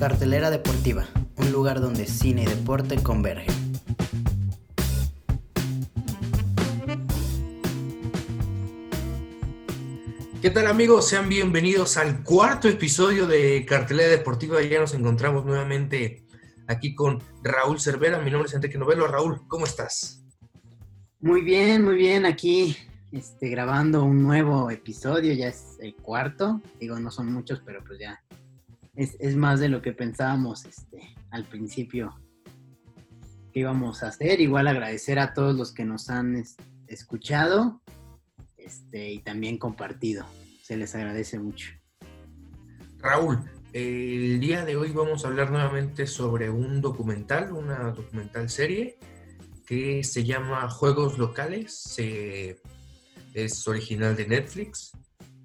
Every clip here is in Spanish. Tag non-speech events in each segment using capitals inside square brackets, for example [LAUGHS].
Cartelera Deportiva, un lugar donde cine y deporte convergen. ¿Qué tal amigos? Sean bienvenidos al cuarto episodio de Cartelera Deportiva. Ya nos encontramos nuevamente aquí con Raúl Cervera. Mi nombre es Enrique Novelo. Raúl, ¿cómo estás? Muy bien, muy bien. Aquí este, grabando un nuevo episodio. Ya es el cuarto. Digo, no son muchos, pero pues ya es, más de lo que pensábamos este, al principio que íbamos a hacer. Igual agradecer a todos los que nos han escuchado este, y también compartido. Se les agradece mucho. Raúl, el día de hoy vamos a hablar nuevamente sobre un documental, una documental serie que se llama Juegos Locales. es original de Netflix.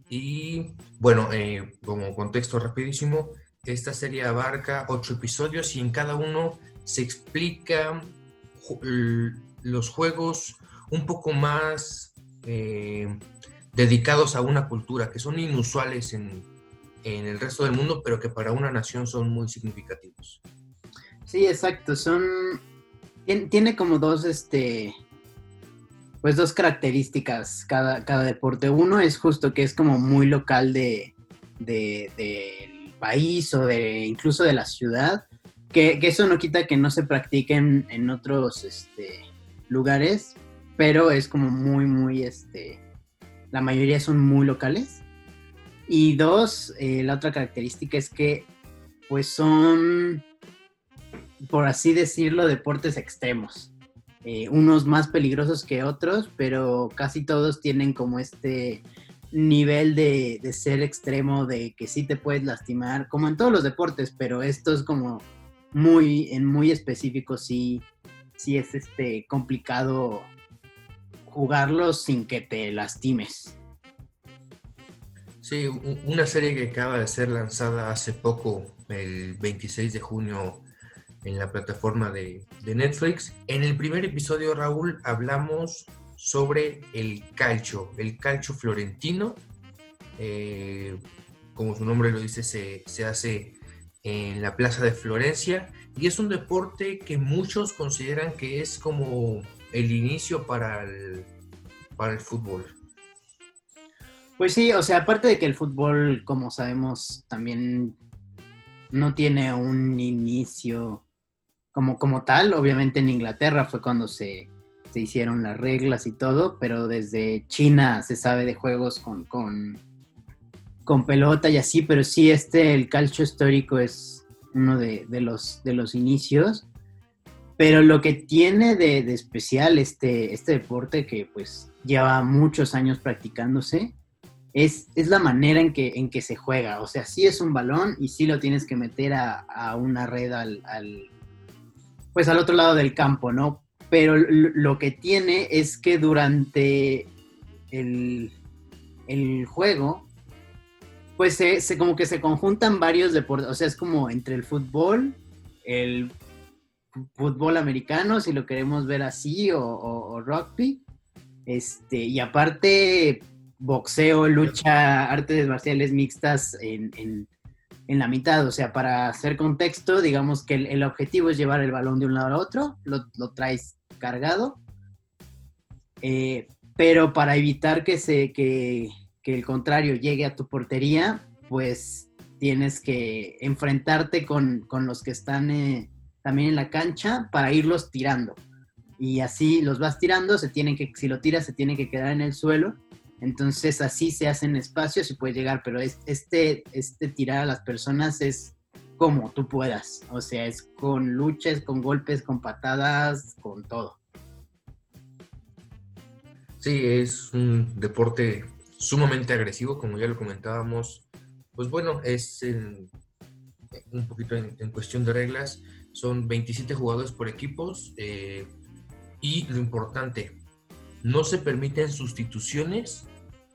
Y bueno, eh, como contexto rapidísimo, esta serie abarca ocho episodios y en cada uno se explica los juegos un poco más eh, dedicados a una cultura, que son inusuales en, el resto del mundo, pero que para una nación son muy significativos. Sí, exacto. Son. Tiene como dos, este. Pues dos características cada, cada deporte. Uno es justo que es como muy local de, de, país o de incluso de la ciudad. Que, eso no quita que no se practiquen en otros este, lugares, pero es como muy, muy, este, la mayoría son muy locales. Y dos, eh, la otra característica es que pues son, por así decirlo, deportes extremos. Eh, unos más peligrosos que otros, pero casi todos tienen como este nivel de, de, ser extremo, de que sí te puedes lastimar, como en todos los deportes, pero esto es como muy, en muy específico, sí, sí es este complicado jugarlo sin que te lastimes. Sí, una serie que acaba de ser lanzada hace poco, el 26 de junio, en la plataforma de, Netflix. En el primer episodio, Raúl, hablamos sobre el calcio, el calcio florentino. Eh, como su nombre lo dice, se, se hace en la Plaza de Florencia y es un deporte que muchos consideran que es como el inicio para el, para el fútbol. Pues sí, o sea, aparte de que el fútbol, como sabemos, también no tiene un inicio como, como tal. Obviamente en Inglaterra fue cuando se, se hicieron las reglas y todo, pero desde China se sabe de juegos con, con, con pelota y así, pero sí este, el calcio histórico es uno de, de, los, de los inicios. Pero lo que tiene de, especial este, este deporte, que pues lleva muchos años practicándose, es, es, la manera en que, en que se juega. O sea, sí es un balón y sí lo tienes que meter a, una red al, pues al otro lado del campo, ¿no? Pero lo que tiene es que durante el, el juego, pues se, se, como que se conjuntan varios deportes. O sea, es como entre el fútbol, el fútbol americano, si lo queremos ver así, o, rugby. Este, y aparte, boxeo, lucha, artes marciales mixtas en, la mitad. O sea, para hacer contexto, digamos que el, objetivo es llevar el balón de un lado a otro, lo, traes cargado. Eh, pero para evitar que, se, que, el contrario llegue a tu portería, pues tienes que enfrentarte con, los que están eh, también en la cancha para irlos tirando. Y así los vas tirando, se tienen que, si lo tiras, se tiene que quedar en el suelo. Entonces así se hacen espacios y puedes llegar, pero este, este tirar a las personas es como tú puedas. O sea, es con luchas, con golpes, con patadas, con todo. Sí, es un deporte sumamente agresivo, como ya lo comentábamos. Pues bueno, es un poquito en, cuestión de reglas son 27 jugadores por equipos eh, y lo importante, no se permiten sustituciones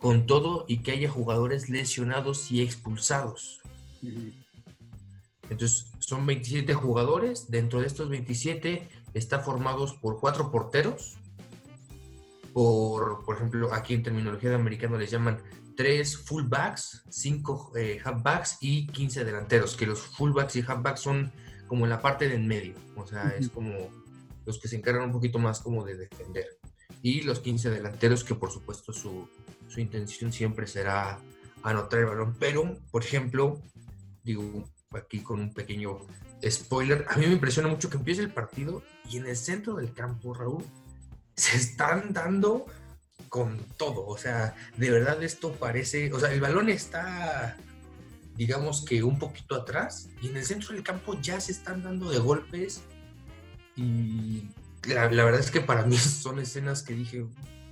con todo y que haya jugadores lesionados y expulsados. Entonces, son 27 jugadores. Dentro de estos 27 está formados por cuatro porteros. Por, por ejemplo, aquí en terminología de americano les llaman 3 fullbacks, 5 eh, halfbacks y 15 delanteros, que los fullbacks y halfbacks son como la parte del medio, o sea, es como los que se encargan un poquito más como de defender. Y los 15 delanteros, que por supuesto su, su intención siempre será anotar el balón, pero, por ejemplo, digo aquí con un pequeño spoiler, a mí me impresiona mucho que empiece el partido y en el centro del campo, Raúl, se están dando con todo. O sea, de verdad esto parece, o sea, el balón está, digamos que un poquito atrás y en el centro del campo ya se están dando de golpes y la, verdad es que para mí [LAUGHS] son escenas que dije,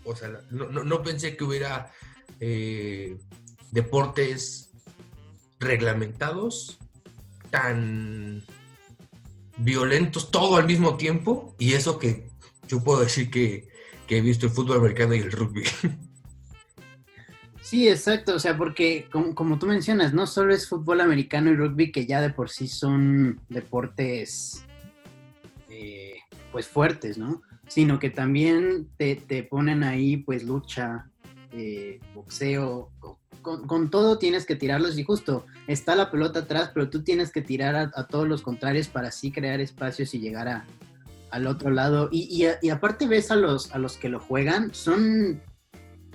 o sea, no, pensé que hubiera eh, deportes reglamentados tan violentos todo al mismo tiempo y eso que yo puedo decir que, he visto el fútbol americano y el rugby. [LAUGHS] Sí, exacto, o sea, porque como, tú mencionas, no solo es fútbol americano y rugby que ya de por sí son deportes pues fuertes, ¿no? Sino que también te, ponen ahí pues lucha, eh, boxeo, con, todo tienes que tirarlos y justo está la pelota atrás, pero tú tienes que tirar a todos los contrarios para así crear espacios y llegar a, al otro lado. Y, y, aparte ves a los, a los que lo juegan, son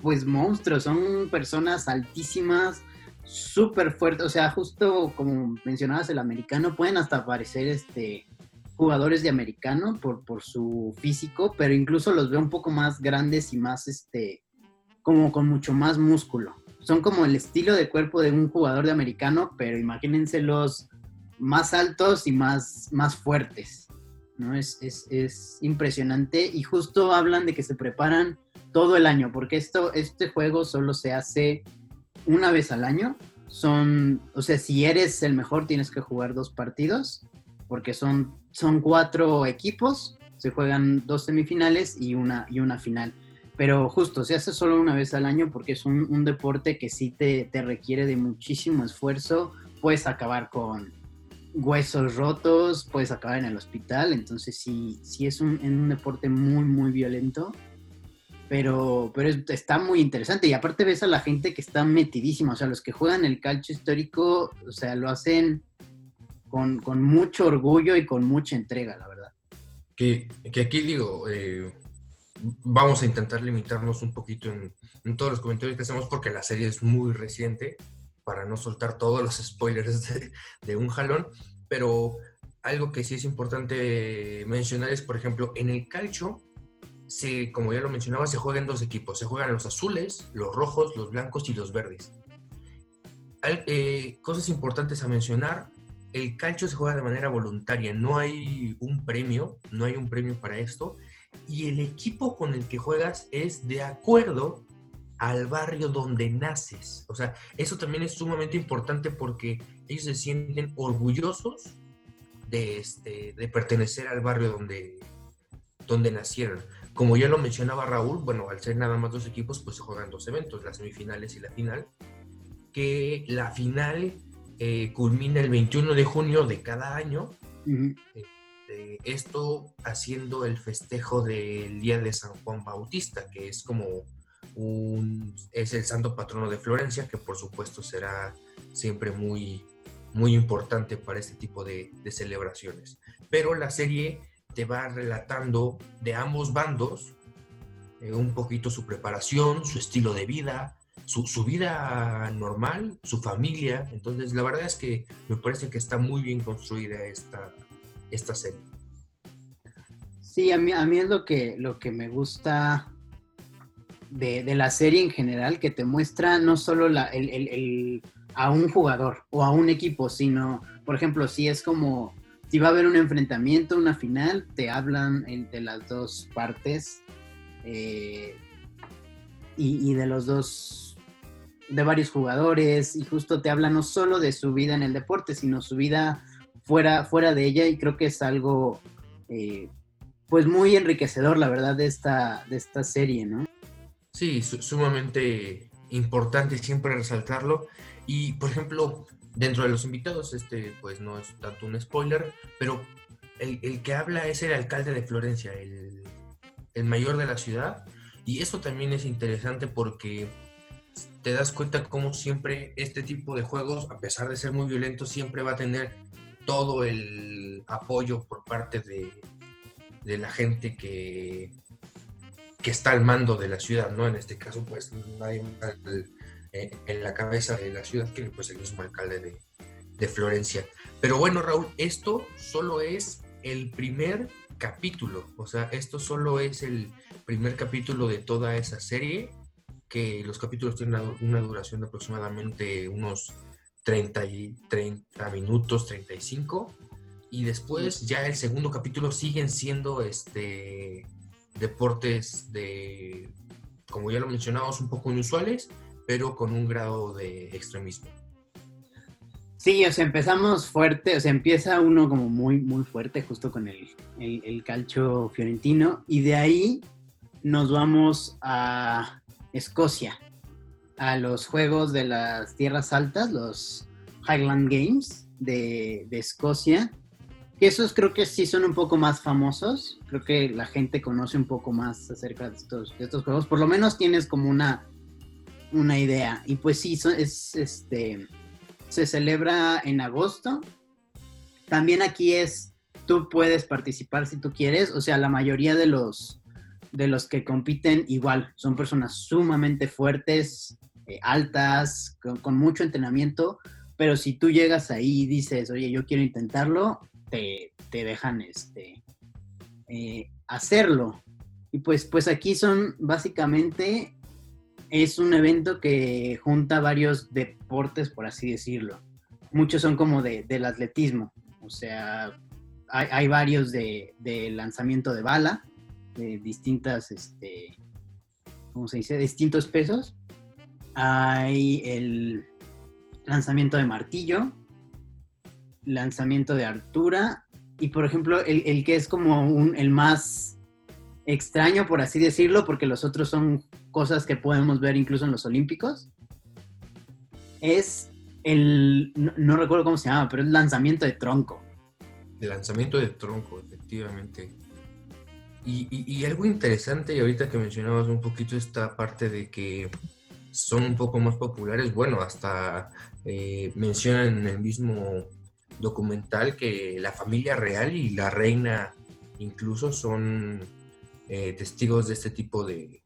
pues monstruos, son personas altísimas, súper fuertes. O sea, justo como mencionabas el americano, pueden hasta parecer este jugadores de americano por, por su físico, pero incluso los veo un poco más grandes y más este como con mucho más músculo. Son como el estilo de cuerpo de un jugador de americano, pero imagínense los más altos y más, más fuertes. ¿no? Es, es, impresionante y justo hablan de que se preparan todo el año, porque esto, este juego solo se hace una vez al año. Son, o sea, si eres el mejor tienes que jugar dos partidos, porque son, son cuatro equipos, se juegan dos semifinales y una, y una final. Pero justo, se hace solo una vez al año porque es un, un deporte que sí te, te requiere de muchísimo esfuerzo. Puedes acabar con, huesos rotos, puedes acabar en el hospital, entonces sí, sí es un, un deporte muy, muy violento, pero, pero está muy interesante y aparte ves a la gente que está metidísima, o sea, los que juegan el calcio histórico, o sea, lo hacen con, mucho orgullo y con mucha entrega, la verdad. Que, aquí digo, eh, vamos a intentar limitarnos un poquito en, todos los comentarios que hacemos porque la serie es muy reciente para no soltar todos los spoilers de, un jalón, pero algo que sí es importante mencionar es, por ejemplo, en el calcio, se, como ya lo mencionaba, se juegan dos equipos. Se juegan los azules, los rojos, los blancos y los verdes. Eh, cosas importantes a mencionar. El calcio se juega de manera voluntaria. No hay un premio, no hay un premio para esto. Y el equipo con el que juegas es de acuerdo al barrio donde naces. O sea, eso también es sumamente importante porque ellos se sienten orgullosos de, este, de pertenecer al barrio donde, donde nacieron. Como ya lo mencionaba Raúl, bueno, al ser nada más dos equipos, pues se juegan dos eventos, las semifinales y la final, que la final eh, culmina el 21 de junio de cada año. Este, esto haciendo el festejo del Día de San Juan Bautista, que es como es el santo patrono de Florencia, que por supuesto será siempre muy, muy importante para este tipo de, celebraciones. Pero la serie te va relatando de ambos bandos eh, un poquito su preparación, su estilo de vida, su, su, vida normal, su familia. Entonces, la verdad es que me parece que está muy bien construida esta, esta serie. Sí, a mí, a mí es lo que, lo que me gusta de, la serie en general que te muestra no solo la, el, a un jugador o a un equipo, sino, por ejemplo, si es como, si va a haber un enfrentamiento, una final, te hablan de las dos partes eh, y, de los dos, de varios jugadores, y justo te hablan no solo de su vida en el deporte, sino su vida fuera, fuera de ella, y creo que es algo... Eh, pues muy enriquecedor, la verdad, de esta, de esta serie, ¿no? Sí, sumamente importante siempre resaltarlo. Y, por ejemplo, dentro de los invitados, este pues no es tanto un spoiler, pero el, que habla es el alcalde de Florencia, el, mayor de la ciudad. Y eso también es interesante porque te das cuenta cómo siempre este tipo de juegos, a pesar de ser muy violentos, siempre va a tener todo el apoyo por parte de, la gente que, que está al mando de la ciudad, ¿no? En este caso, pues nadie eh, en la cabeza de la ciudad que pues el mismo alcalde de, de Florencia. Pero bueno, Raúl, esto solo es el primer capítulo, o sea, esto solo es el primer capítulo de toda esa serie, que los capítulos tienen una, duración de aproximadamente unos 30, y 30 minutos, 35, y después ya el segundo capítulo siguen siendo este deportes de, como ya lo mencionamos, un poco inusuales, pero con un grado de extremismo. Sí, o sea, empezamos fuerte, o sea, empieza uno como muy, muy fuerte justo con el, el, calcio fiorentino y de ahí nos vamos a Escocia, a los Juegos de las Tierras Altas, los Highland Games de, de Escocia, esos creo que sí son un poco más famosos, creo que la gente conoce un poco más acerca de estos, de estos juegos, por lo menos tienes como una, una idea, y pues sí, es este se celebra en agosto. También aquí es, tú puedes participar si tú quieres, o sea, la mayoría de los, de los que compiten igual, son personas sumamente fuertes, eh, altas, con, mucho entrenamiento, pero si tú llegas ahí y dices, oye, yo quiero intentarlo, te, dejan este, eh, hacerlo. Y pues, pues aquí son básicamente es un evento que junta varios deportes, por así decirlo. Muchos son como de, del atletismo, o sea, hay, varios de, lanzamiento de bala, de distintas, este, ¿cómo se dice? Distintos pesos. Hay el lanzamiento de martillo, lanzamiento de altura y, por ejemplo, el, que es como un, el más extraño, por así decirlo, porque los otros son cosas que podemos ver incluso en los Olímpicos, es el, no, recuerdo cómo se llama, pero es lanzamiento de tronco. El lanzamiento de tronco, efectivamente. Y, algo interesante, y ahorita que mencionabas un poquito esta parte de que son un poco más populares, bueno, hasta eh, mencionan en el mismo documental que la familia real y la reina incluso son eh, testigos de este tipo de,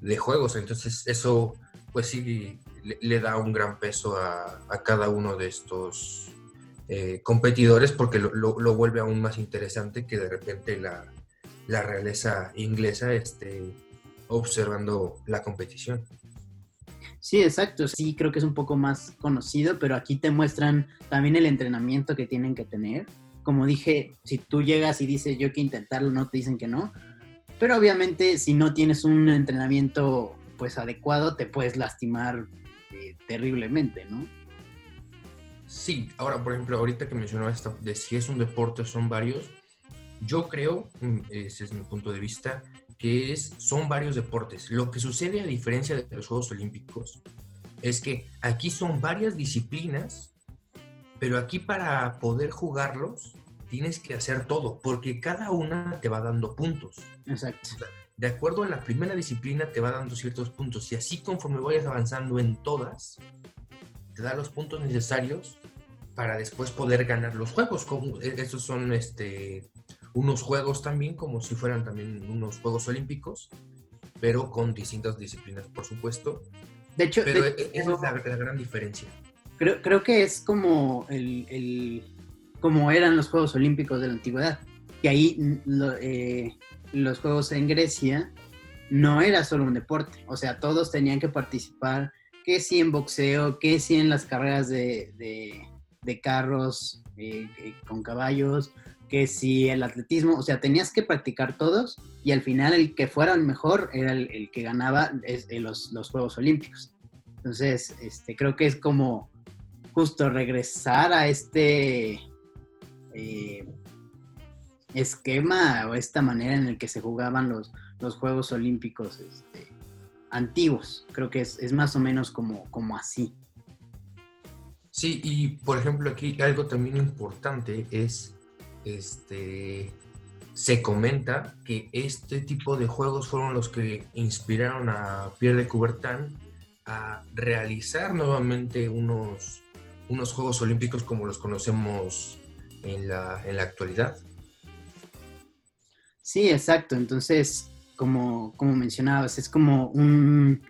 de juegos. Entonces eso pues sí le, da un gran peso a, cada uno de estos eh, competidores porque lo, vuelve aún más interesante que de repente la, la realeza inglesa esté observando la competición. Sí, exacto. Sí, creo que es un poco más conocido, pero aquí te muestran también el entrenamiento que tienen que tener. Como dije, si tú llegas y dices yo quiero intentarlo, no te dicen que no. Pero obviamente si no tienes un entrenamiento pues adecuado, te puedes lastimar eh, terriblemente, ¿no? Sí, ahora por ejemplo, ahorita que mencionaba esta, de si es un deporte son varios, yo creo, ese es mi punto de vista, que es, son varios deportes. Lo que sucede a diferencia de los Juegos Olímpicos es que aquí son varias disciplinas, pero aquí para poder jugarlos tienes que hacer todo, porque cada una te va dando puntos. Exacto. de acuerdo a la primera disciplina te va dando ciertos puntos y así conforme vayas avanzando en todas, te da los puntos necesarios para después poder ganar los juegos. E, estos son este, unos juegos también, como si fueran también unos Juegos Olímpicos, pero con distintas disciplinas, por supuesto. De hecho, pero e, esa es la, gran diferencia. Creo, creo que es como el como eran los Juegos Olímpicos de la Antigüedad. Que ahí eh, los Juegos en Grecia no era solo un deporte, o sea, todos tenían que participar, que si en boxeo, que si en las carreras de, de, carros eh, eh, con caballos, que si el atletismo, o sea, tenías que practicar todos y al final el que fuera el mejor era el, que ganaba los, los, Juegos Olímpicos. Entonces, este, creo que es como justo regresar a este eh, esquema o esta manera en el que se jugaban los, los Juegos Olímpicos este, antiguos. Creo que es, más o menos como, como así. Sí, y por ejemplo aquí algo también importante es, este, se comenta que este tipo de juegos fueron los que inspiraron a Pierre de Coubertin a realizar nuevamente unos, unos Juegos Olímpicos como los conocemos en la, en la actualidad. Sí, exacto. Entonces, como, como mencionabas, es como un,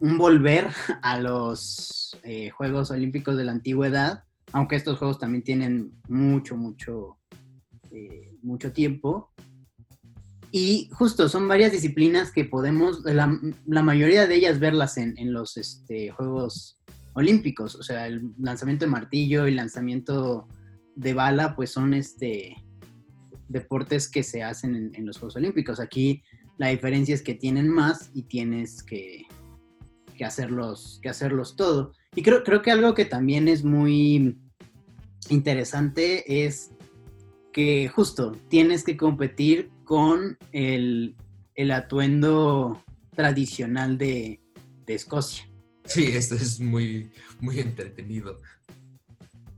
un volver a los eh, Juegos Olímpicos de la antigüedad, aunque estos juegos también tienen mucho, mucho, eh, mucho tiempo. Y justo son varias disciplinas que podemos, la, la mayoría de ellas verlas en, en los este, Juegos Olímpicos. O sea, el lanzamiento de martillo y lanzamiento de bala, pues son este, deportes que se hacen en, en los Juegos Olímpicos. Aquí la diferencia es que tienen más y tienes que, que hacerlos, que hacerlos todo. Y creo, creo que algo que también es muy interesante es que justo tienes que competir con el, el atuendo tradicional de, de, Escocia. Sí, esto es muy, muy entretenido.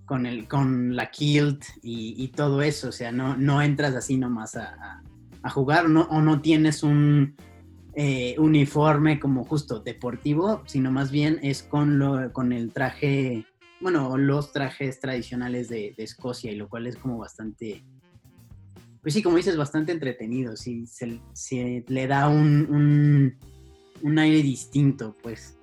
Con, el, con la kilt y, y todo eso, o sea, no, no entras así nomás a, a, a jugar no, o no tienes un, eh, uniforme como justo deportivo, sino más bien es con, lo, con el traje, bueno, los trajes tradicionales de, Escocia, y lo cual es como bastante, pues sí, como dices, bastante entretenido, sí, se, le da un, un, aire distinto, pues.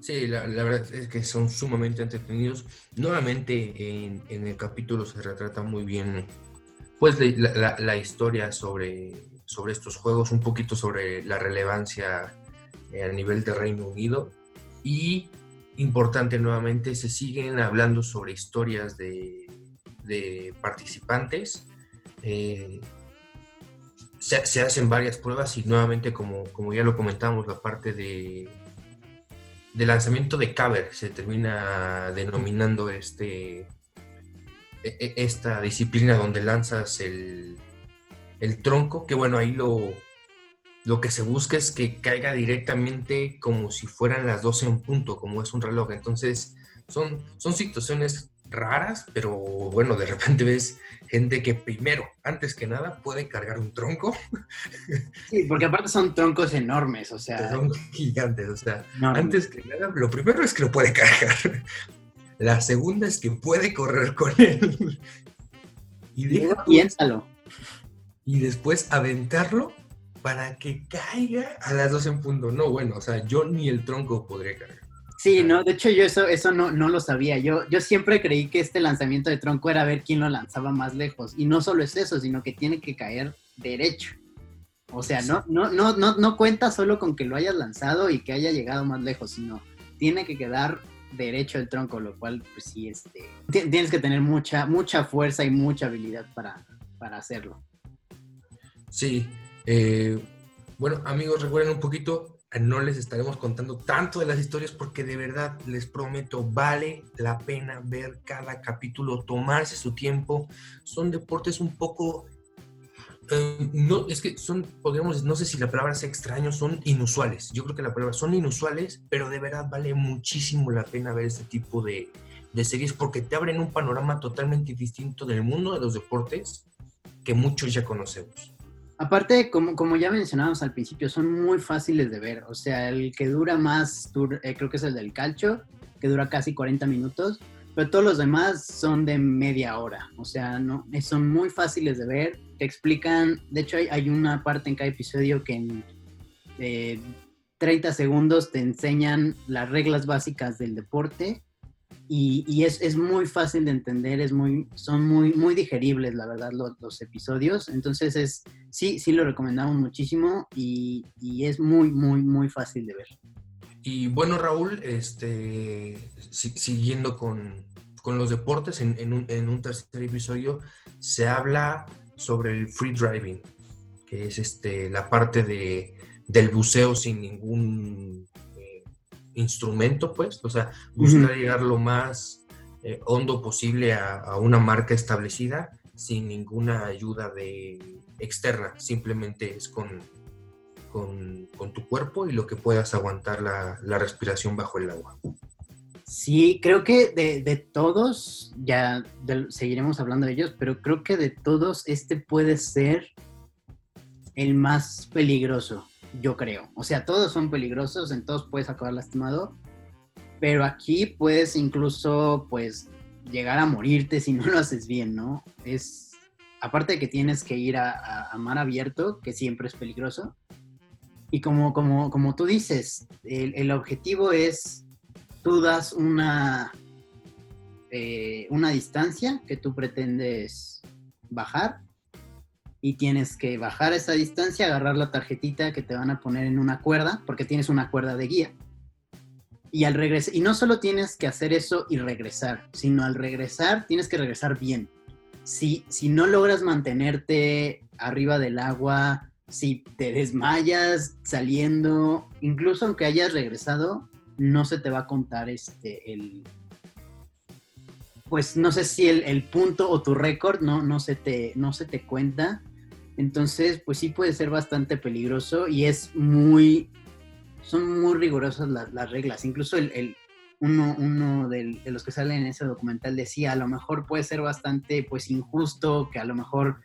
Sí, la, verdad es que son sumamente entretenidos. Nuevamente en, en el capítulo se retrata muy bien pues la historia sobre sobre estos juegos, un poquito sobre la relevancia eh, a nivel de Reino Unido y importante nuevamente, se siguen hablando sobre historias de, de participantes. Eh, se, se, hacen varias pruebas y nuevamente, como, como ya lo comentamos, la parte de, de lanzamiento de caber se termina denominando este, e, e, esta disciplina donde lanzas el, el tronco, que bueno, ahí lo, lo que se busca es que caiga directamente como si fueran las 12 en punto, como es un reloj. Entonces, son, son situaciones raras, pero bueno, de repente ves gente que primero, antes que nada, puede cargar un tronco. Sí, porque aparte son troncos enormes, o sea. Son gigantes, o sea, antes que nada, lo primero es que lo puede cargar. La segunda es que puede correr con él. Y piénsalo y después aventarlo para que caiga a las dos en punto. No, bueno, o sea, yo ni el tronco podría cargar. Sí, no, de hecho yo eso, eso no, no lo sabía. Yo, yo siempre creí que este lanzamiento de tronco era ver quién lo lanzaba más lejos. Y no solo es eso, sino que tiene que caer derecho. O sea, no, no, no, no, no cuenta solo con que lo hayas lanzado y que haya llegado más lejos, sino tiene que quedar derecho el tronco, lo cual, pues sí, este, tienes que tener mucha, mucha fuerza y mucha habilidad para, para hacerlo. Sí. Eh, bueno, amigos, recuerden un poquito, no les estaremos contando tanto de las historias porque de verdad les prometo, vale la pena ver cada capítulo, tomarse su tiempo. Son deportes un poco... Eh, no, es que son, podríamos, no sé si la palabra sea extraño, son inusuales. Yo creo que la palabra son inusuales, pero de verdad vale muchísimo la pena ver este tipo de, de series porque te abren un panorama totalmente distinto del mundo de los deportes que muchos ya conocemos. Aparte, como, ya mencionábamos al principio, son muy fáciles de ver. O sea, el que dura más, eh, creo que es el del calcho, que dura casi 40 minutos, pero todos los demás son de media hora. O sea, no, son muy fáciles de ver. Te explican, de hecho hay, una parte en cada episodio que en eh, 30 segundos te enseñan las reglas básicas del deporte y, es, es, muy fácil de entender, es muy, son muy, muy digeribles, la verdad, los, los episodios. Entonces, es, sí, sí lo recomendamos muchísimo y, y, es muy, muy, muy fácil de ver. Y bueno, Raúl, este, si, siguiendo con, con, los deportes, en, en, un, en un tercer episodio se habla sobre el free driving, que es este, la parte de, del buceo sin ningún instrumento, pues, o sea, buscar uh -huh. llegar lo más eh, hondo posible a, a, una marca establecida sin ninguna ayuda de externa, simplemente es con, con, con tu cuerpo y lo que puedas aguantar la, la respiración bajo el agua. Sí, creo que de, de todos, ya de, seguiremos hablando de ellos, pero creo que de todos este puede ser el más peligroso yo creo. O sea, todos son peligrosos, en todos puedes acabar lastimado, pero aquí puedes incluso, pues, llegar a morirte si no lo haces bien, ¿no? Es, aparte de que tienes que ir a, mar abierto, que siempre es peligroso, y como, como, como tú dices, el, objetivo es, tú das una, eh, una distancia que tú pretendes bajar y tienes que bajar esa distancia, agarrar la tarjetita que te van a poner en una cuerda, porque tienes una cuerda de guía. Y al regresar, y no solo tienes que hacer eso y regresar, sino al regresar tienes que regresar bien. Si, si no logras mantenerte arriba del agua, si te desmayas saliendo, incluso aunque hayas regresado, no se te va a contar este el pues no sé si el, el punto o tu récord no, no, no se te cuenta entonces, pues sí puede ser bastante peligroso y es muy, son muy rigurosas las, reglas. Incluso el, uno, uno de los que salen en ese documental decía, a lo mejor puede ser bastante pues injusto, que a lo mejor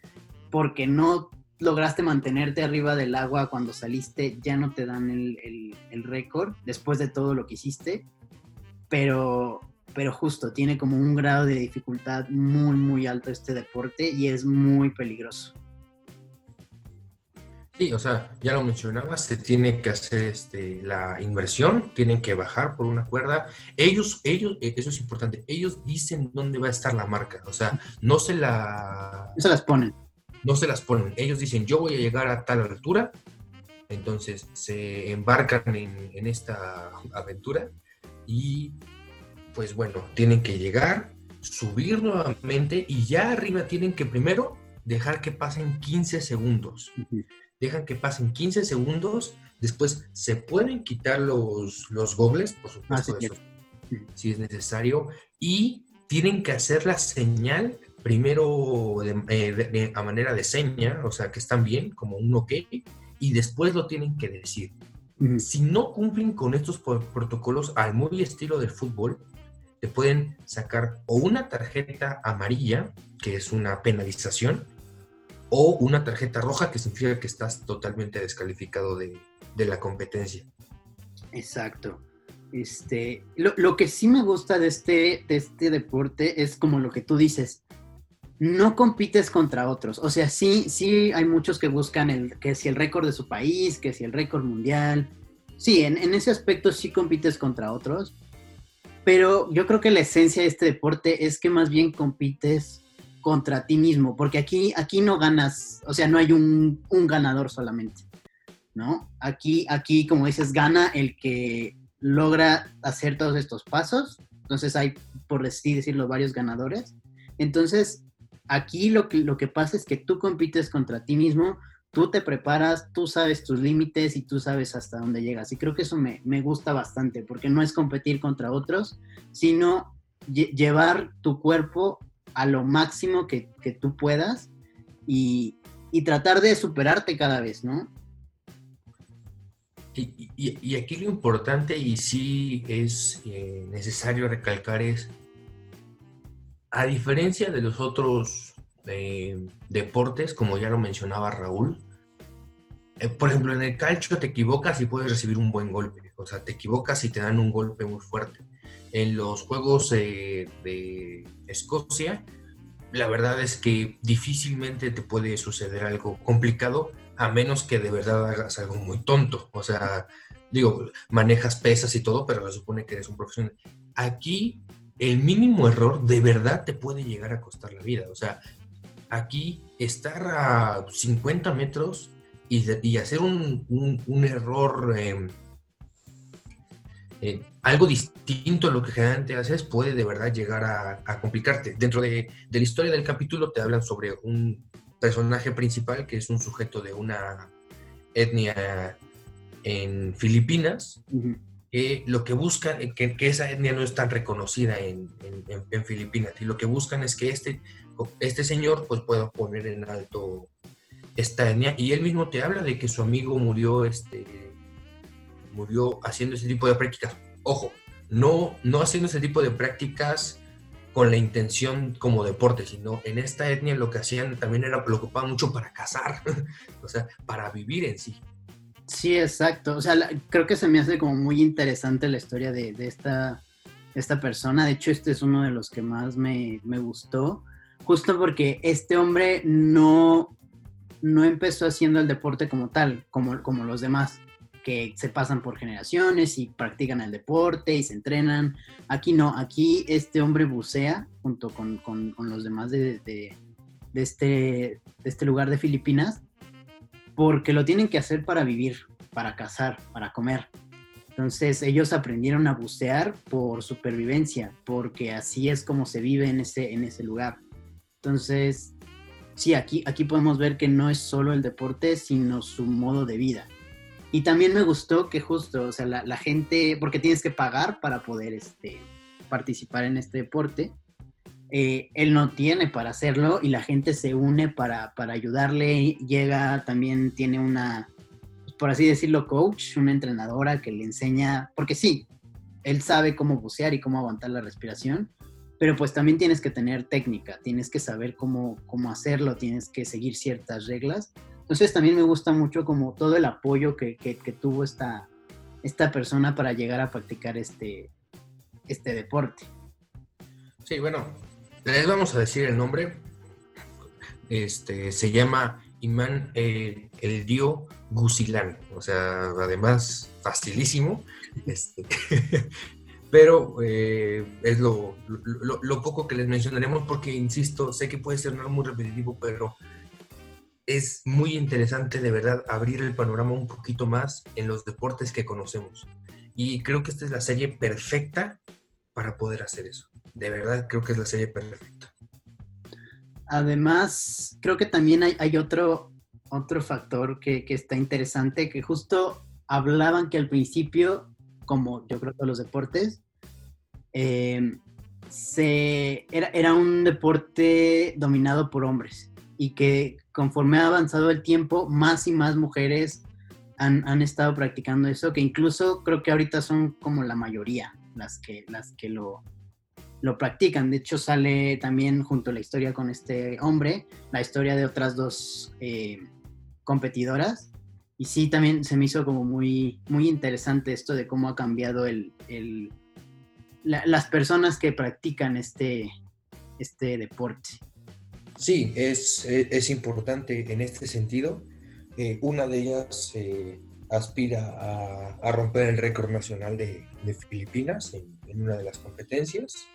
porque no lograste mantenerte arriba del agua cuando saliste, ya no te dan el, el récord después de todo lo que hiciste. Pero, pero justo, tiene como un grado de dificultad muy, muy alto este deporte y es muy peligroso. Sí, o sea, ya lo mencionabas, se tiene que hacer este, la inversión, tienen que bajar por una cuerda. Ellos, ellos, eh, eso es importante, ellos dicen dónde va a estar la marca, o sea, no se la... No se las ponen. No se las ponen, ellos dicen, yo voy a llegar a tal altura, entonces se embarcan en, en esta aventura y pues bueno, tienen que llegar, subir nuevamente y ya arriba tienen que primero dejar que pasen 15 segundos dejan que pasen 15 segundos, después se pueden quitar los, los gobles, por supuesto, ah, si es necesario, y tienen que hacer la señal primero eh, a manera de seña, o sea, que están bien, como un ok, y después lo tienen que decir. Si no cumplen con estos protocolos al muy estilo del fútbol, te pueden sacar o una tarjeta amarilla, que es una penalización, o una tarjeta roja que significa que estás totalmente descalificado de, la competencia. Exacto. Este, lo, que sí me gusta de este, de este deporte es como lo que tú dices, no compites contra otros. O sea, sí, sí hay muchos que buscan el, que si el récord de su país, que si el récord mundial. Sí, en, en, ese aspecto sí compites contra otros. Pero yo creo que la esencia de este deporte es que más bien compites contra ti mismo, porque aquí, aquí no ganas, o sea, no hay un, ganador solamente, ¿no? Aquí, aquí, como dices, gana el que logra hacer todos estos pasos, entonces hay, por así decirlo, varios ganadores. Entonces, aquí lo que, lo que pasa es que tú compites contra ti mismo, tú te preparas, tú sabes tus límites y tú sabes hasta dónde llegas. Y creo que eso me, me gusta bastante, porque no es competir contra otros, sino llevar tu cuerpo a lo máximo que, tú puedas y, tratar de superarte cada vez, ¿no? Y, aquí lo importante y sí es eh, necesario recalcar es, a diferencia de los otros eh, deportes, como ya lo mencionaba Raúl, eh, por ejemplo, en el calcio te equivocas y puedes recibir un buen golpe, o sea, te equivocas y te dan un golpe muy fuerte en los Juegos de Escocia, la verdad es que difícilmente te puede suceder algo complicado a menos que de verdad hagas algo muy tonto. O sea, digo, manejas pesas y todo, pero se supone que eres un profesional. Aquí el mínimo error de verdad te puede llegar a costar la vida. O sea, aquí estar a 50 metros y, hacer un, error... Em, eh, algo distinto a lo que generalmente haces puede de verdad llegar a, complicarte. Dentro de, la historia del capítulo te hablan sobre un personaje principal que es un sujeto de una etnia en Filipinas, que lo que buscan, que, que, esa etnia no es tan reconocida en, Filipinas, y lo que buscan es que este, este señor pues, pueda poner en alto esta etnia, y él mismo te habla de que su amigo murió este, murió haciendo ese tipo de prácticas. Ojo, no, no haciendo ese tipo de prácticas con la intención como deporte, sino en esta etnia lo que hacían también era lo mucho para cazar, [LAUGHS] o sea, para vivir en sí. Sí, exacto. O sea, creo que se me hace como muy interesante la historia de, esta, esta persona. De hecho, este es uno de los que más me, gustó. Justo porque este hombre no, no empezó haciendo el deporte como tal, como, como los demás, que se pasan por generaciones y practican el deporte y se entrenan. Aquí no, aquí este hombre bucea junto con, los demás de, de, este, de este lugar de Filipinas porque lo tienen que hacer para vivir, para cazar, para comer. Entonces ellos aprendieron a bucear por supervivencia, porque así es como se vive en ese, en ese lugar. Entonces, sí, aquí, aquí podemos ver que no es solo el deporte, sino su modo de vida. Y también me gustó que justo, o sea, la, gente, porque tienes que pagar para poder este, participar en este deporte, eh, él no tiene para hacerlo y la gente se une para, para ayudarle. Llega, también tiene una, por así decirlo, coach, una entrenadora que le enseña, porque sí, él sabe cómo bucear y cómo aguantar la respiración, pero pues también tienes que tener técnica, tienes que saber cómo, cómo hacerlo, tienes que seguir ciertas reglas. Entonces también me gusta mucho como todo el apoyo que, que, tuvo esta, esta persona para llegar a practicar este, este deporte. Sí, bueno, les vamos a decir el nombre. Este, se llama Imán el, el Dio Gusilán. O sea, además, facilísimo. Este, [LAUGHS] pero eh, es lo, lo, poco que les mencionaremos porque, insisto, sé que puede ser muy repetitivo, pero es muy interesante de verdad abrir el panorama un poquito más en los deportes que conocemos. Y creo que esta es la serie perfecta para poder hacer eso de verdad creo que es la serie perfecta. Además, creo que también hay, otro, otro factor que, está interesante, que justo hablaban que al principio, como yo creo que los deportes, eh, se, era, era un deporte dominado por hombres y que conforme ha avanzado el tiempo, más y más mujeres han, han, estado practicando eso, que incluso creo que ahorita son como la mayoría las que, las que lo, lo practican. De hecho, sale también junto a la historia con este hombre, la historia de otras dos eh, competidoras. Y sí, también se me hizo como muy, muy interesante esto de cómo ha cambiado el, las personas que practican este, este deporte. Sí, es, es importante en este sentido. Eh, una de ellas eh, aspira a, romper el récord nacional de, Filipinas en, una de las competencias.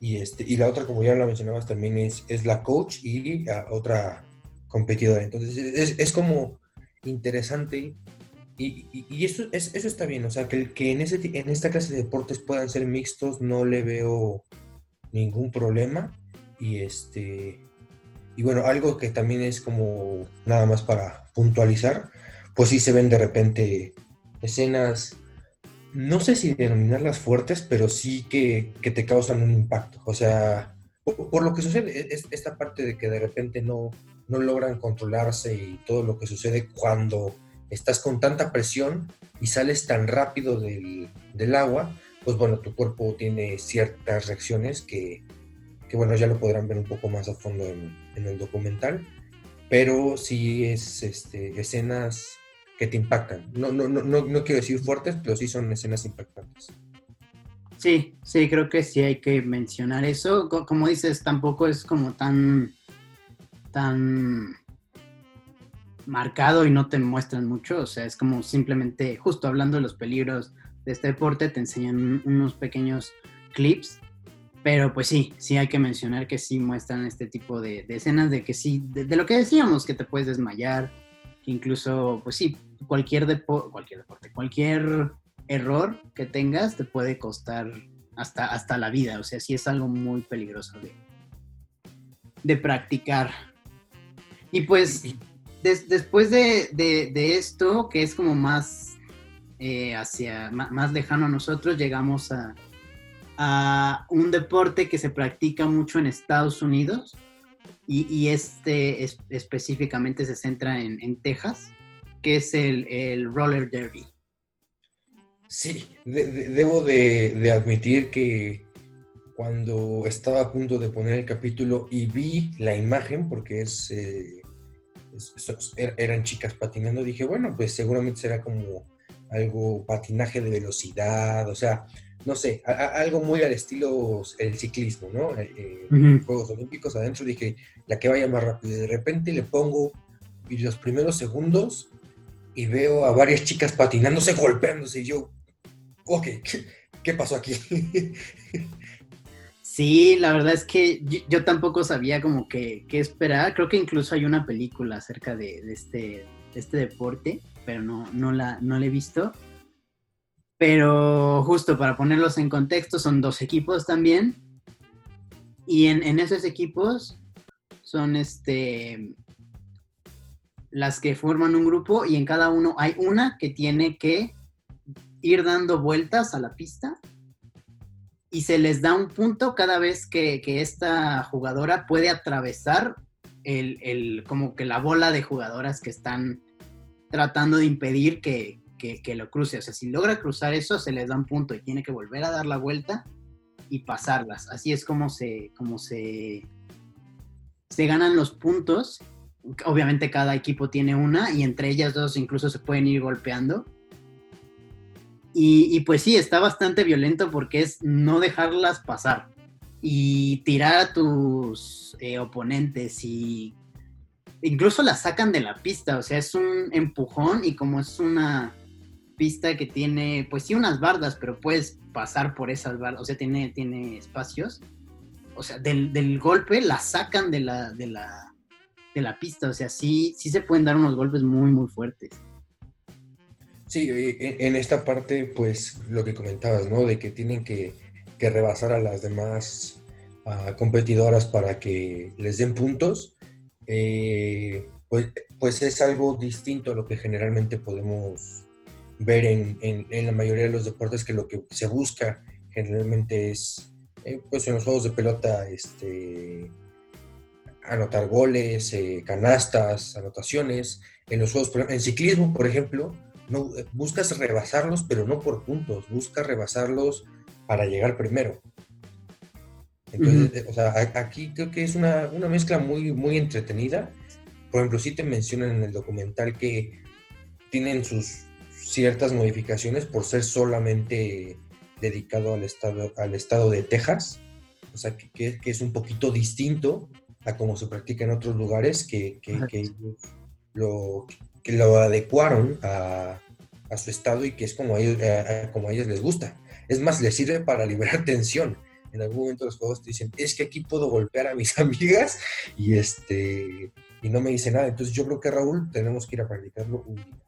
Y, este, y la otra, como ya la mencionabas, también es, es la coach y otra competidora. Entonces, es, es como interesante y, y, eso, es, eso está bien. O sea, que, que en, ese, en esta clase de deportes puedan ser mixtos, no le veo ningún problema. Y este. Y bueno, algo que también es como nada más para puntualizar, pues sí se ven de repente escenas no sé si denominarlas fuertes, pero sí que, te causan un impacto. O sea, por, lo que sucede, es esta parte de que de repente no, no logran controlarse y todo lo que sucede cuando estás con tanta presión y sales tan rápido del, agua, pues bueno, tu cuerpo tiene ciertas reacciones que, bueno, ya lo podrán ver un poco más a fondo en, en el documental, pero sí es este, escenas que te impactan. No, no, no, no, quiero decir fuertes, pero sí son escenas impactantes. Sí, sí, creo que sí hay que mencionar eso. Como dices, tampoco es como tan, tan marcado y no te muestran mucho. O sea, es como simplemente, justo hablando de los peligros de este deporte, te enseñan unos pequeños clips. Pero pues sí, sí hay que mencionar que sí muestran este tipo de, escenas de que sí, de, de, lo que decíamos, que te puedes desmayar, incluso, pues sí, cualquier, cualquier deporte, cualquier error que tengas te puede costar hasta, hasta la vida. O sea, sí es algo muy peligroso de, de practicar. Y pues después de, esto, que es como más eh, hacia más, lejano a nosotros, llegamos a, a, un deporte que se practica mucho en Estados Unidos y, este específicamente se centra en, Texas, que es el, roller derby. Sí, debo de, admitir que cuando estaba a punto de poner el capítulo y vi la imagen, porque es, eh, er, eran chicas patinando, dije, bueno, pues seguramente será como algo patinaje de velocidad, o sea, no sé, algo muy al estilo el ciclismo, ¿no? Eh, eh, Juegos Olímpicos adentro, dije, la que vaya más rápido. Y de repente le pongo los primeros segundos y veo a varias chicas patinándose, golpeándose, y yo, ok, [LAUGHS] ¿qué, pasó aquí? Sí, la verdad es que yo, tampoco sabía como que qué esperar. Creo que incluso hay una película acerca de, este, este deporte, pero no, no, la, no la he visto. Pero justo para ponerlos en contexto, son dos equipos también. Y en, esos equipos son este las que forman un grupo y en cada uno hay una que tiene que ir dando vueltas a la pista y se les da un punto cada vez que, esta jugadora puede atravesar el, como que la bola de jugadoras que están tratando de impedir que, que, lo cruce. O sea, si logra cruzar eso, se les da un punto y tiene que volver a dar la vuelta y pasarlas. Así es como se, como se, se ganan los puntos. Obviamente cada equipo tiene una y entre ellas dos incluso se pueden ir golpeando. Y, pues sí, está bastante violento porque es no dejarlas pasar y tirar a tus eh, oponentes y incluso las sacan de la pista, o sea, es un empujón y como es una pista que tiene, pues sí, unas bardas, pero puedes pasar por esas bardas, o sea, tiene, tiene espacios. O sea, del, golpe la sacan de la, de la, de la pista, o sea, sí, sí se pueden dar unos golpes muy, muy fuertes. Sí, en esta parte, pues lo que comentabas, ¿no? De que tienen que, rebasar a las demás competidoras para que les den puntos, eh, pues, pues es algo distinto a lo que generalmente podemos ver en, en, la mayoría de los deportes que lo que se busca generalmente es, eh, pues en los juegos de pelota, este, anotar goles, eh, canastas, anotaciones. En los juegos, en ciclismo, por ejemplo, no, eh, buscas rebasarlos, pero no por puntos, buscas rebasarlos para llegar primero. Entonces, o sea, aquí creo que es una, una, mezcla muy, muy entretenida. Por ejemplo, sí te mencionan en el documental que tienen sus ciertas modificaciones por ser solamente dedicado al estado, al estado de Texas, o sea, que, es un poquito distinto a como se practica en otros lugares que, que lo, que lo adecuaron a, a, su estado y que es como a, ellos, como a ellos les gusta. Es más, les sirve para liberar [LAUGHS] tensión. En algún momento los juegos te dicen, es que aquí puedo golpear a mis [LAUGHS] amigas y, este, y no me dice nada. Entonces yo creo que Raúl tenemos que ir a practicarlo un día.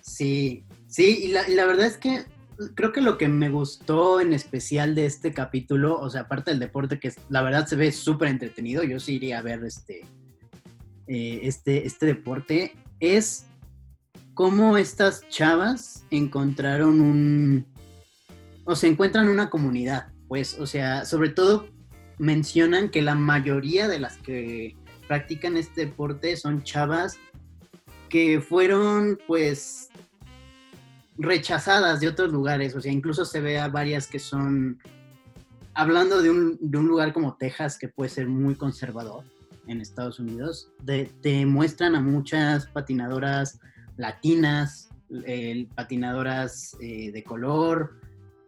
Sí, sí, y la, verdad es que creo que lo que me gustó en especial de este capítulo, o sea, aparte del deporte, que la verdad se ve súper entretenido, yo sí iría a ver este, eh, este, este deporte, es cómo estas chavas encontraron un, o se encuentran una comunidad, pues, o sea, sobre todo mencionan que la mayoría de las que practican este deporte son chavas que fueron, pues, rechazadas de otros lugares, o sea, incluso se ve a varias que son, hablando de un, lugar como Texas, que puede ser muy conservador en Estados Unidos, te muestran a muchas patinadoras latinas, patinadoras eh, de color,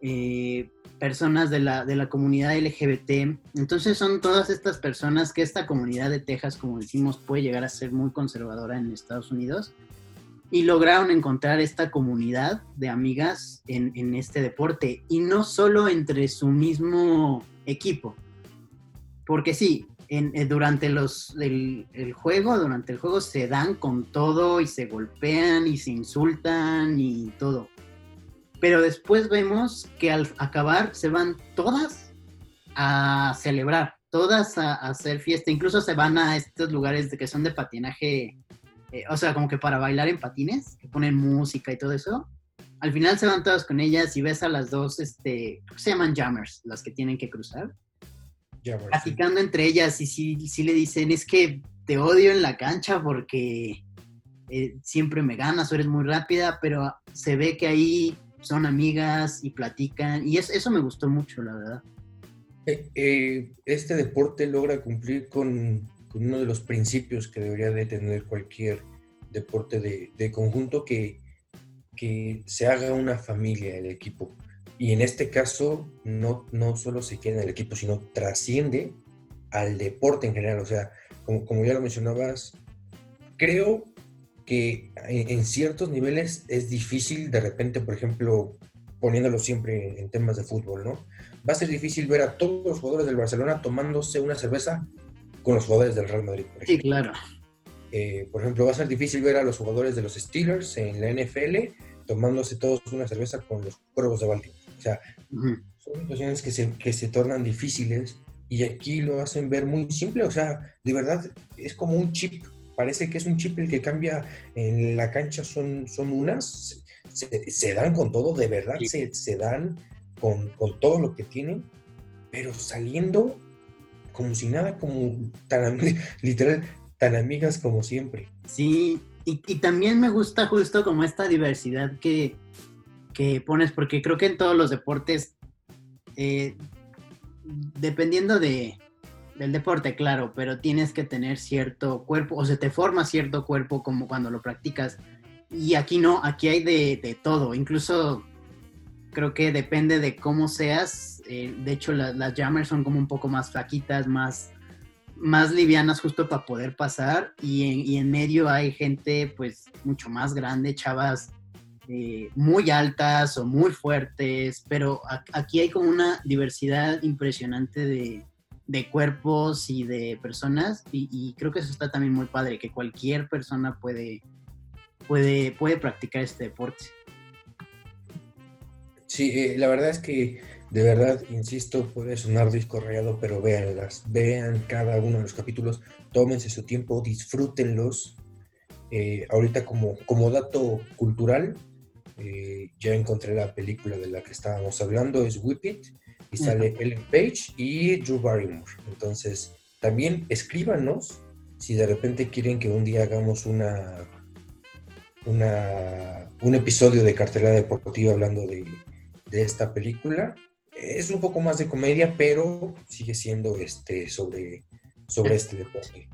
eh, personas de la, de la comunidad LGBT. Entonces son todas estas personas que esta comunidad de Texas, como decimos, puede llegar a ser muy conservadora en Estados Unidos y lograron encontrar esta comunidad de amigas en, este deporte y no solo entre su mismo equipo. Porque sí, eh, durante los, el, juego, durante el juego se dan con todo y se golpean y se insultan y todo. Pero después vemos que al acabar se van todas a celebrar, todas a, hacer fiesta, incluso se van a estos lugares que son de patinaje eh, o sea, como que para bailar en patines, que ponen música y todo eso. Al final se van todas con ellas y ves a las dos, este, se llaman jammers, las que tienen que cruzar. Jammers, platicando entre ellas y sí, le dicen, es que te odio en la cancha porque eh, siempre me ganas o eres muy rápida, pero se ve que ahí son amigas y platican y eso me gustó mucho, la verdad. Eh, este deporte logra cumplir con uno de los principios que debería de tener cualquier deporte de, conjunto, que, que se haga una familia el equipo. Y en este caso no, no solo se queda en el equipo, sino trasciende al deporte en general. O sea, como, como ya lo mencionabas, creo que en, ciertos niveles es difícil de repente, por ejemplo, poniéndolo siempre en temas de fútbol, ¿no? Va a ser difícil ver a todos los jugadores del Barcelona tomándose una cerveza con los jugadores del Real Madrid. sí, claro. Eh, por ejemplo, va a ser difícil ver a los jugadores de los Steelers en la NFL tomándose todos una cerveza con los Cuervos de Baltimore. O sea, son situaciones que se, que se tornan difíciles y aquí lo hacen ver muy simple. O sea, de verdad es como un chip. Parece que es un chip el que cambia en la cancha, son, son unas. Se, dan con todo, de verdad, se, se, dan con, con todo lo que tienen, pero saliendo como si nada, como tan [LAUGHS] literal, tan amigas como siempre. Sí, y, también me gusta justo como esta diversidad que, pones, porque creo que en todos los deportes, eh, dependiendo de, del deporte, claro, pero tienes que tener cierto cuerpo, o se te forma cierto cuerpo como cuando lo practicas. Y aquí no, aquí hay de, todo, incluso creo que depende de cómo seas. Eh, de hecho, las jammers son como un poco más flaquitas, más más livianas justo para poder pasar y en, medio hay gente pues mucho más grande, chavas eh, muy altas o muy fuertes, pero aquí hay como una diversidad impresionante de, cuerpos y de personas y, creo que eso está también muy padre, que cualquier persona puede, puede, puede practicar este deporte. Sí, eh, la verdad es que de verdad, insisto, puede sonar disco rayado, pero véanlas, vean cada uno de los capítulos, tómense su tiempo, disfrútenlos. Eh, ahorita como, como dato cultural, eh, ya encontré la película de la que estábamos hablando, es Whip It, y sale Ellen Page y Drew Barrymore. Entonces, también escríbanos si de repente quieren que un día hagamos una, una un episodio de cartelera deportiva hablando de, de esta película es un poco más de comedia, pero sigue siendo este, sobre, sobre este deporte.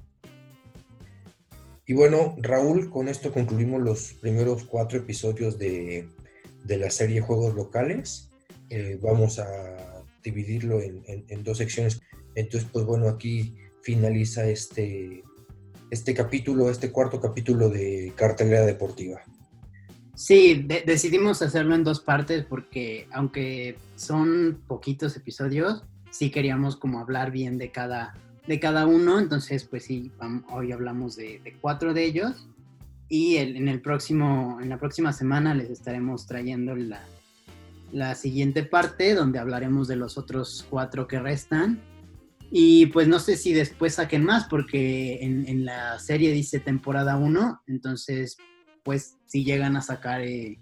Y bueno, Raúl, con esto concluimos los primeros cuatro episodios de, la serie Juegos Locales. Eh, vamos a dividirlo en, dos secciones. Entonces, pues bueno, aquí finaliza este, este capítulo, este cuarto capítulo de Cartelera Deportiva. Sí, decidimos hacerlo en dos partes porque aunque son poquitos episodios, sí queríamos como hablar bien de cada, de cada uno, entonces pues sí, hoy hablamos de, cuatro de ellos. Y en, el próximo, en la próxima semana les estaremos trayendo la, la siguiente parte donde hablaremos de los otros cuatro que restan. Y pues no sé si después saquen más, porque en, la serie dice temporada 1, entonces pues si llegan a sacar eh,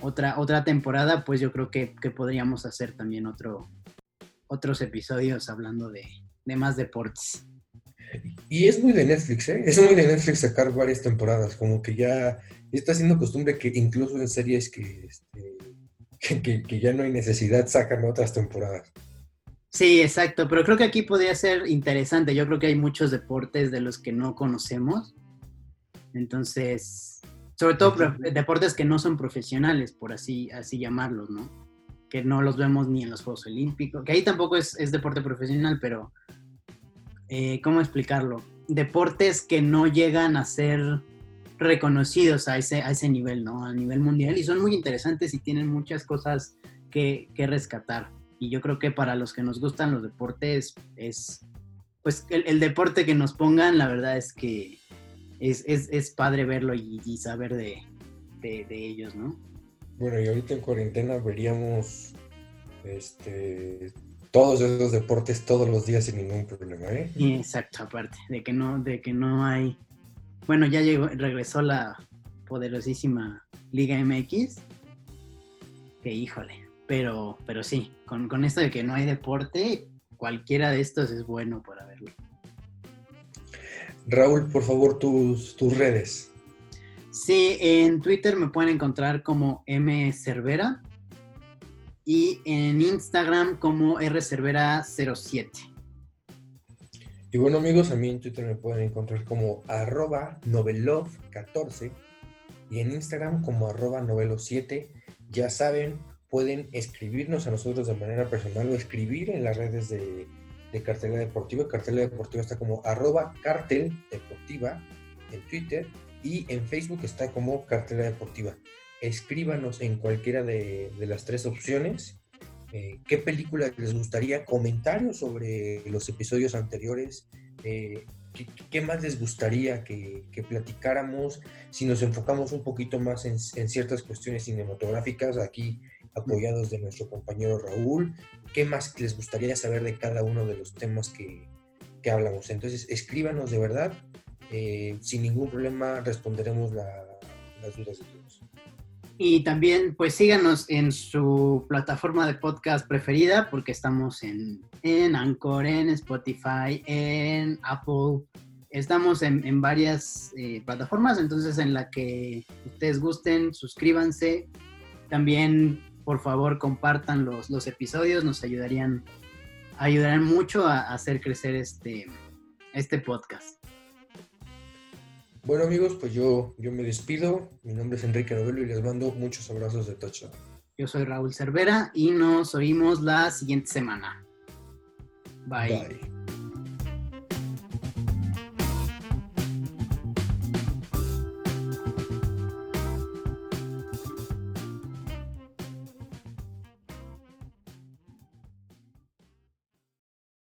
otra, otra temporada, pues yo creo que, podríamos hacer también otro, otros episodios hablando de, más deportes. Y es muy de Netflix, ¿eh? Es muy de Netflix sacar varias temporadas, como que ya está siendo costumbre que incluso en series que, este, que, ya no hay necesidad sacan otras temporadas. Sí, exacto, pero creo que aquí podría ser interesante. Yo creo que hay muchos deportes de los que no conocemos. Entonces, sobre todo deportes que no son profesionales, por así, así llamarlos, ¿no? Que no los vemos ni en los Juegos Olímpicos, que ahí tampoco es, deporte profesional, pero eh, ¿cómo explicarlo? Deportes que no llegan a ser reconocidos a ese, a ese nivel, ¿no? A nivel mundial y son muy interesantes y tienen muchas cosas que, que rescatar. Y yo creo que para los que nos gustan los deportes es, pues el deporte que nos pongan, la verdad es que es, padre verlo y, saber de, ellos, ¿no? Bueno, y ahorita en cuarentena veríamos este, todos esos deportes todos los días sin ningún problema, ¿eh? Exacto, aparte, de que no, de que no hay. Bueno, ya llegó, regresó la poderosísima Liga MX. Que híjole. Pero, pero sí, con, con esto de que no hay deporte, cualquiera de estos es bueno para verlo. Raúl, por favor, tus, tus redes. Sí, en Twitter me pueden encontrar como M Cervera y en Instagram como R Cervera 07. Y bueno amigos, a mí en Twitter me pueden encontrar como arroba novelove14 y en Instagram como arroba novelo7. Ya saben, pueden escribirnos a nosotros de manera personal o escribir en las redes de, de Cartela Deportiva. Cartela Deportiva está como arroba cartel deportiva en Twitter y en Facebook está como Cartela Deportiva. Escríbanos en cualquiera de, las tres opciones. Eh, ¿Qué película les gustaría? Comentarios sobre los episodios anteriores. Eh, ¿qué, más les gustaría que, platicáramos? Si nos enfocamos un poquito más en, en ciertas cuestiones cinematográficas, aquí apoyados de nuestro compañero Raúl. ¿Qué más les gustaría saber de cada uno de los temas que, hablamos? Entonces, escríbanos de verdad. Eh, sin ningún problema responderemos las dudas de todos. Y también, pues síganos en su plataforma de podcast preferida, porque estamos en, en Anchor, en Spotify, en Apple. Estamos en, varias eh, plataformas, entonces en la que ustedes gusten, suscríbanse. También por favor compartan los, los episodios, nos ayudarían, ayudarán mucho a, hacer crecer este, este podcast. Bueno amigos, pues yo, yo me despido. Mi nombre es Enrique Novelo y les mando muchos abrazos de touchdown. Yo soy Raúl Cervera y nos oímos la siguiente semana. Bye.